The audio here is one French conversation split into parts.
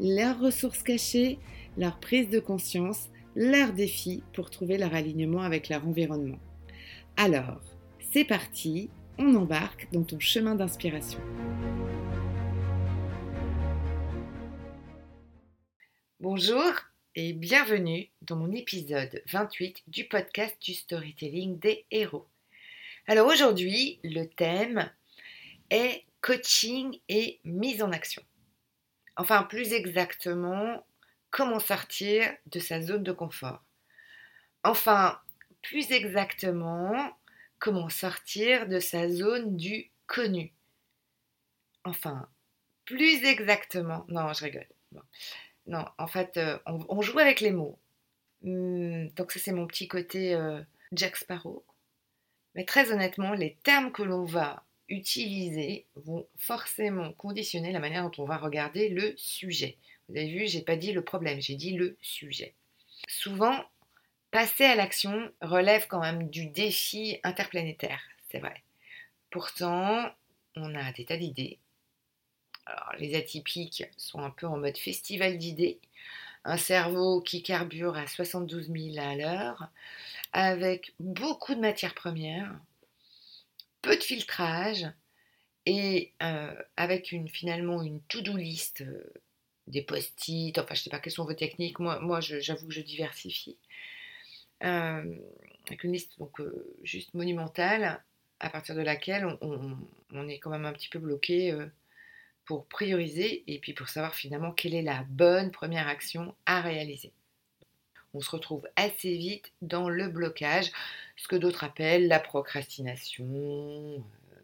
leurs ressources cachées, leur prise de conscience, leurs défis pour trouver leur alignement avec leur environnement. Alors, c'est parti, on embarque dans ton chemin d'inspiration. Bonjour et bienvenue dans mon épisode 28 du podcast du storytelling des héros. Alors aujourd'hui, le thème est coaching et mise en action. Enfin, plus exactement, comment sortir de sa zone de confort. Enfin, plus exactement, comment sortir de sa zone du connu. Enfin, plus exactement, non, je rigole. Non, en fait, euh, on, joue avec les mots. Hmm, donc ça, c'est mon petit côté euh, Jack Sparrow. Mais très honnêtement, les termes que l'on va utilisés vont forcément conditionner la manière dont on va regarder le sujet. Vous avez vu, j'ai pas dit le problème, j'ai dit le sujet. Souvent, passer à l'action relève quand même du défi interplanétaire, c'est vrai. Pourtant, on a des tas d'idées. Alors, les atypiques sont un peu en mode festival d'idées. Un cerveau qui carbure à 72 000 à l'heure, avec beaucoup de matières premières, peu de filtrage et euh, avec une, finalement une to-do list, euh, des post-it, enfin je sais pas quelles sont vos techniques, moi, moi j'avoue que je diversifie, euh, avec une liste donc juste monumentale à partir de laquelle on, est quand même un petit peu bloqué pour prioriser et puis pour savoir finalement quelle est la bonne première action à réaliser. On se retrouve assez vite dans le blocage ce que d'autres appellent la procrastination, euh,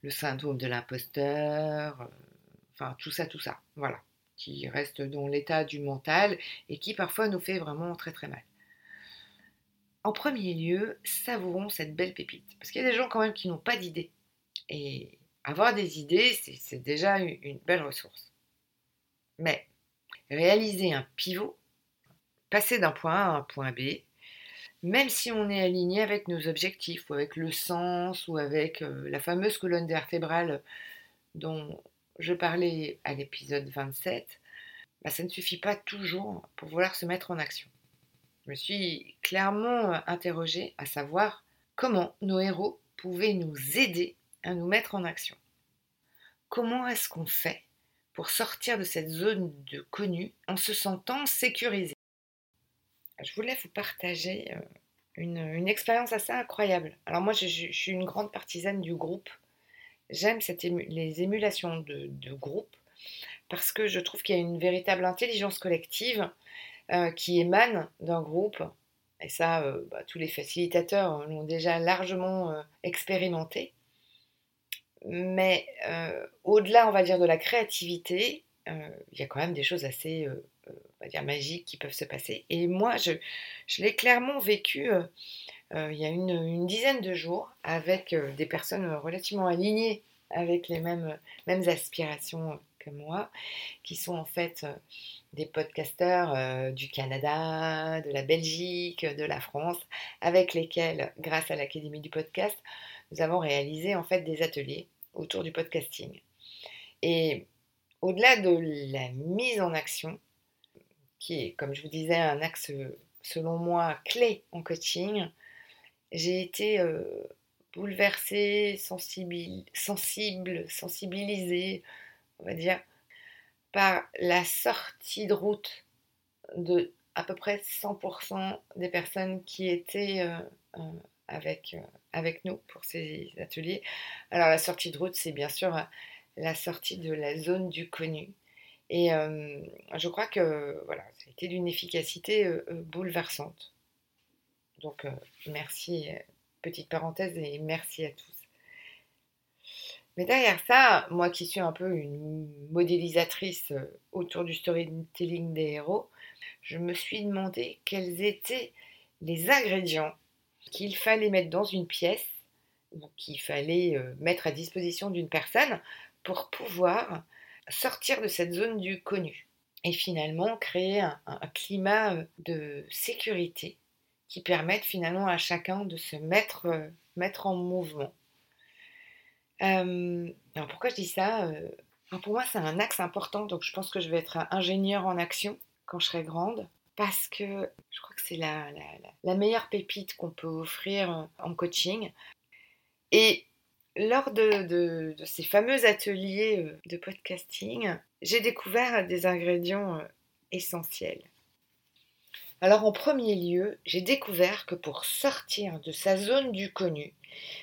le syndrome de l'imposteur, euh, enfin tout ça, tout ça, voilà, qui reste dans l'état du mental et qui parfois nous fait vraiment très très mal. En premier lieu, savourons cette belle pépite, parce qu'il y a des gens quand même qui n'ont pas d'idées. Et avoir des idées, c'est déjà une belle ressource. Mais réaliser un pivot, passer d'un point A à un point B, même si on est aligné avec nos objectifs ou avec le sens ou avec euh, la fameuse colonne vertébrale dont je parlais à l'épisode 27, bah, ça ne suffit pas toujours pour vouloir se mettre en action. Je me suis clairement euh, interrogée à savoir comment nos héros pouvaient nous aider à nous mettre en action. Comment est-ce qu'on fait pour sortir de cette zone de connu en se sentant sécurisé? Je voulais vous partager euh, une, expérience assez incroyable. Alors moi, je, suis une grande partisane du groupe. J'aime les émulations de, groupe parce que je trouve qu'il y a une véritable intelligence collective euh, qui émane d'un groupe. Et ça, euh, bah, tous les facilitateurs l'ont déjà largement expérimenté. Mais au-delà, on va dire, de la créativité, il y a quand même des choses assez magiques qui peuvent se passer. Et moi, je, je l'ai clairement vécu euh, euh, il y a une, dizaine de jours avec euh, des personnes relativement alignées avec les mêmes, mêmes aspirations que moi, qui sont en fait des podcasteurs du Canada, de la Belgique, de la France, avec lesquels, grâce à l'Académie du podcast, nous avons réalisé en fait des ateliers autour du podcasting. Et au-delà de la mise en action, qui est, comme je vous disais, un axe, selon moi, clé en coaching, j'ai été euh, bouleversée, sensible, sensibilisée, on va dire, par la sortie de route de à peu près 100% des personnes qui étaient euh, euh, avec, avec nous pour ces ateliers. Alors la sortie de route, c'est bien sûr la sortie de la zone du connu. Et je crois que voilà, ça a été d'une efficacité bouleversante. Donc merci, petite parenthèse, et merci à tous. Mais derrière ça, moi qui suis un peu une modélisatrice euh, autour du storytelling des héros, je me suis demandé quels étaient les ingrédients qu'il fallait mettre dans une pièce, qu'il fallait euh, mettre à disposition d'une personne pour pouvoir sortir de cette zone du connu et finalement créer un, climat euh, de sécurité qui permette finalement à chacun de se mettre, euh, mettre en mouvement. alors pourquoi je dis ça Pour moi c'est un axe important, donc je pense que je vais être ingénieur en action quand je serai grande parce que je crois que c'est la, la, meilleure pépite qu'on peut offrir en coaching. Et lors de, ces fameux ateliers euh, de podcasting, j'ai découvert des ingrédients euh, essentiels. Alors en premier lieu, j'ai découvert que pour sortir de sa zone du connu,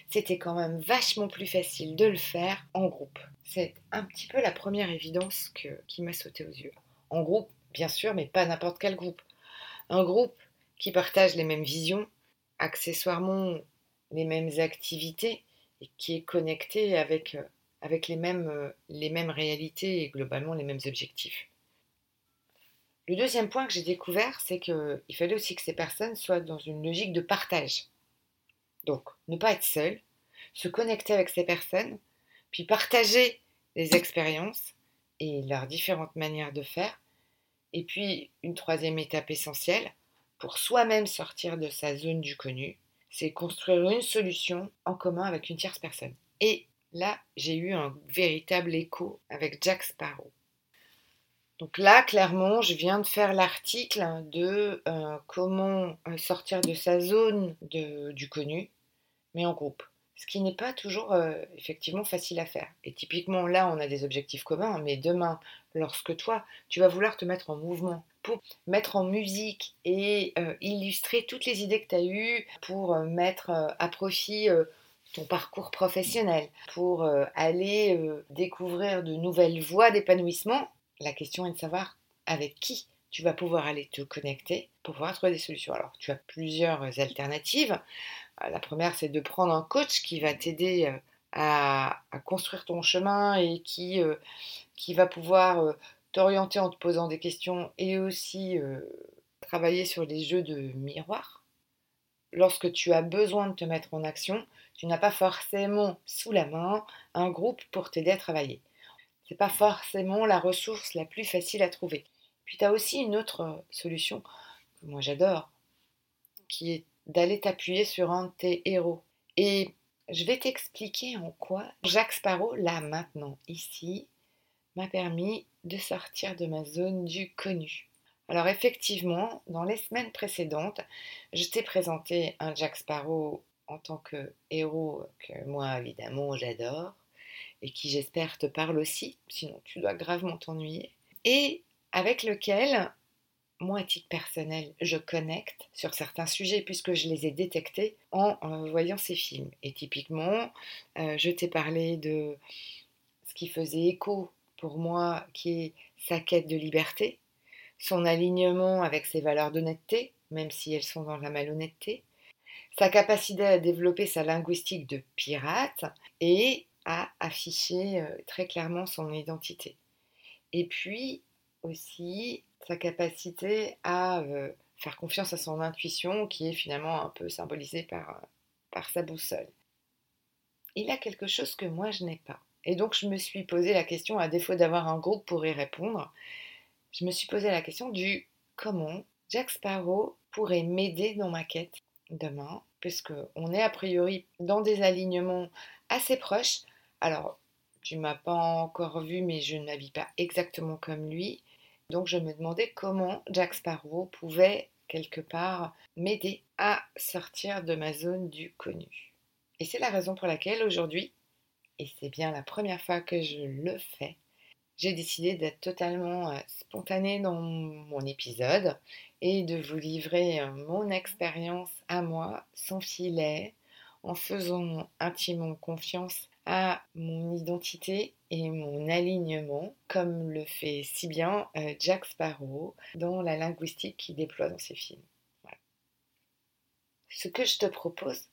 c'était quand même vachement plus facile de le faire en groupe. C'est un petit peu la première évidence qui m'a sauté aux yeux. En groupe, bien sûr, mais pas n'importe quel groupe. Un groupe qui partage les mêmes visions, accessoirement les mêmes activités et qui est connecté avec, euh, les, mêmes, euh, les mêmes réalités et globalement les mêmes objectifs. Le deuxième point que j'ai découvert, c'est qu'il fallait aussi que ces personnes soient dans une logique de partage. Donc, ne pas être seul, se connecter avec ces personnes, puis partager les expériences et leurs différentes manières de faire, et puis, une troisième étape essentielle, pour soi-même sortir de sa zone du connu, c'est construire une solution en commun avec une tierce personne. Et là, j'ai eu un véritable écho avec Jack Sparrow. Donc là, clairement, je viens de faire l'article de euh, comment euh, sortir de sa zone du connu, mais en groupe ce qui n'est pas toujours euh, effectivement facile à faire. Et typiquement là, on a des objectifs communs, mais demain, lorsque toi, tu vas vouloir te mettre en mouvement pour mettre en musique et euh, illustrer toutes les idées que tu as eues, pour euh, mettre à profit ton parcours professionnel, pour aller découvrir de nouvelles voies d'épanouissement, la question est de savoir avec qui tu vas pouvoir aller te connecter pour pouvoir trouver des solutions. Alors, tu as plusieurs alternatives. Euh, la première, c'est de prendre un coach qui va t'aider euh, à, construire ton chemin et qui, euh, qui va pouvoir t'orienter en te posant des questions et aussi travailler sur les jeux de miroir. Lorsque tu as besoin de te mettre en action, tu n'as pas forcément sous la main un groupe pour t'aider à travailler. Ce n'est pas forcément la ressource la plus facile à trouver. Puis tu as aussi une autre solution que moi j'adore, qui est d'aller t'appuyer sur un de tes héros. Et je vais t'expliquer en quoi Jacques Sparrow, là maintenant, ici, m'a permis de sortir de ma zone du connu. Alors effectivement, dans les semaines précédentes, je t'ai présenté un Jack Sparrow en tant que héros que moi évidemment j'adore et qui j'espère te parle aussi, sinon tu dois gravement t'ennuyer, et avec lequel moi, à titre personnel, je connecte sur certains sujets puisque je les ai détectés en voyant ces films. Et typiquement, euh, je t'ai parlé de ce qui faisait écho pour moi, qui est sa quête de liberté, son alignement avec ses valeurs d'honnêteté, même si elles sont dans la malhonnêteté, sa capacité à développer sa linguistique de pirate et à afficher euh, très clairement son identité. Et puis aussi sa capacité à euh, faire confiance à son intuition qui est finalement un peu symbolisée par, euh, par sa boussole. Il a quelque chose que moi je n'ai pas. Et donc je me suis posé la question, à défaut d'avoir un groupe pour y répondre, je me suis posé la question du comment Jack Sparrow pourrait m'aider dans ma quête demain, puisque on est a priori dans des alignements assez proches. Alors, tu m'as pas encore vu, mais je ne m'habille pas exactement comme lui. Donc je me demandais comment Jack Sparrow pouvait quelque part m'aider à sortir de ma zone du connu. Et c'est la raison pour laquelle aujourd'hui, et c'est bien la première fois que je le fais, j'ai décidé d'être totalement euh, spontanée dans mon épisode et de vous livrer euh, mon expérience à moi, sans filet, en faisant intimement confiance à mon identité et mon alignement, comme le fait si bien euh, Jack Sparrow dans la linguistique qu'il déploie dans ses films. Ce que je te propose,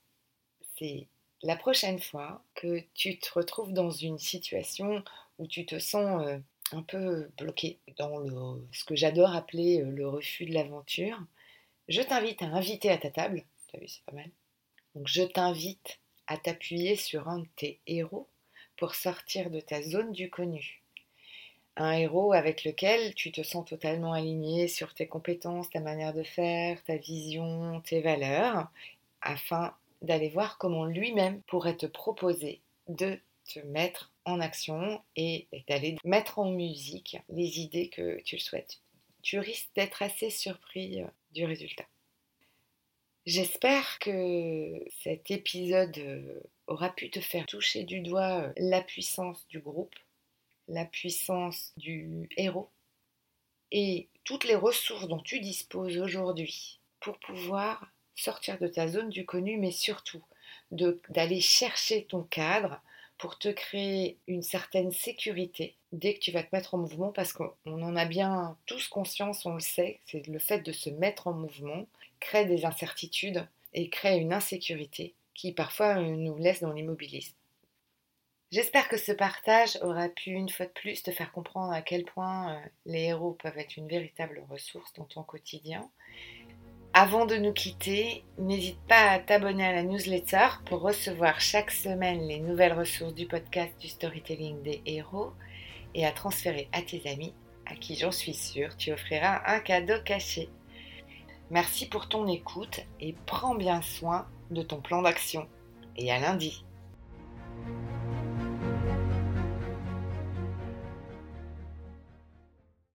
c'est la prochaine fois que tu te retrouves dans une situation où tu te sens euh, un peu bloqué dans le, ce que j'adore appeler euh, le refus de l'aventure, je t'invite à inviter à ta table. Tu as vu, c'est pas mal. Donc je t'invite à t'appuyer sur un de tes héros pour sortir de ta zone du connu. Un héros avec lequel tu te sens totalement aligné sur tes compétences, ta manière de faire, ta vision, tes valeurs, afin d'aller voir comment lui-même pourrait te proposer de te mettre en action et d'aller mettre en musique les idées que tu le souhaites. Tu risques d'être assez surpris euh, du résultat. J'espère que cet épisode aura pu te faire toucher du doigt la puissance du groupe, la puissance du héros et toutes les ressources dont tu disposes aujourd'hui pour pouvoir sortir de ta zone du connu, mais surtout d'aller chercher ton cadre pour te créer une certaine sécurité dès que tu vas te mettre en mouvement, parce qu'on en a bien tous conscience, on le sait, c'est le fait de se mettre en mouvement crée des incertitudes et crée une insécurité qui parfois nous laisse dans l'immobilisme. J'espère que ce partage aura pu une fois de plus te faire comprendre à quel point euh, les héros peuvent être une véritable ressource dans ton quotidien avant de nous quitter, n'hésite pas à t'abonner à la newsletter pour recevoir chaque semaine les nouvelles ressources du podcast du storytelling des héros et à transférer à tes amis à qui j'en suis sûre tu offriras un cadeau caché. Merci pour ton écoute et prends bien soin de ton plan d'action. Et à lundi.